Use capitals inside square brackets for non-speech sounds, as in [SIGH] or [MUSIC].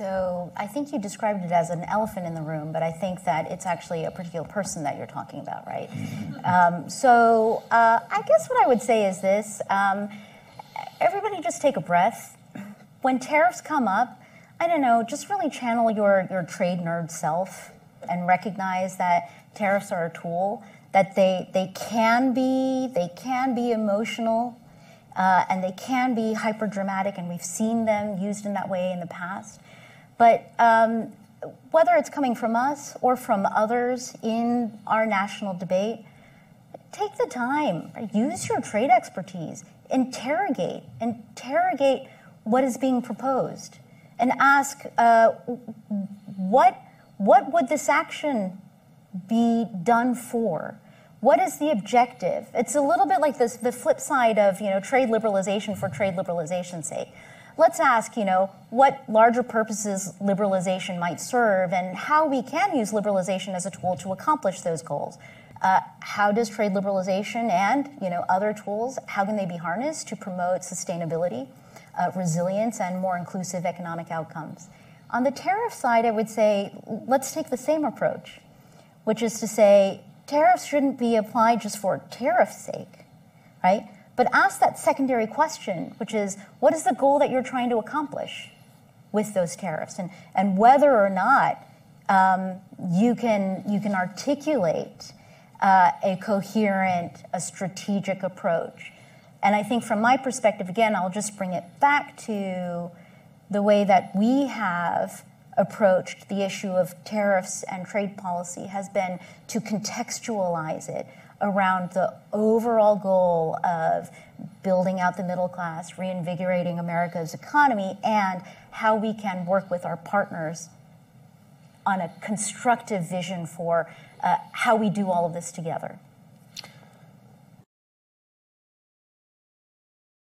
So I think you described it as an elephant in the room, but I think that it's actually a particular person that you're talking about, right? [LAUGHS] um, so uh, I guess what I would say is this um, everybody just take a breath. When tariffs come up, I don't know, just really channel your, your trade nerd self and recognize that tariffs are a tool, that they, they can be, they can be emotional, uh, and they can be hyper dramatic, and we've seen them used in that way in the past. But um, whether it's coming from us or from others in our national debate, take the time, use your trade expertise, interrogate, interrogate what is being proposed, and ask uh, what, what would this action be done for? What is the objective? It's a little bit like this, the flip side of you know, trade liberalization for trade liberalization's sake. Let's ask, you know, what larger purposes liberalization might serve and how we can use liberalization as a tool to accomplish those goals. Uh, how does trade liberalization and you know, other tools, how can they be harnessed to promote sustainability, uh, resilience, and more inclusive economic outcomes? On the tariff side, I would say let's take the same approach, which is to say tariffs shouldn't be applied just for tariff's sake, right? But ask that secondary question, which is what is the goal that you're trying to accomplish with those tariffs? And, and whether or not um, you, can, you can articulate uh, a coherent, a strategic approach. And I think from my perspective, again, I'll just bring it back to the way that we have approached the issue of tariffs and trade policy has been to contextualize it around the overall goal of building out the middle class, reinvigorating America's economy, and how we can work with our partners on a constructive vision for uh, how we do all of this together.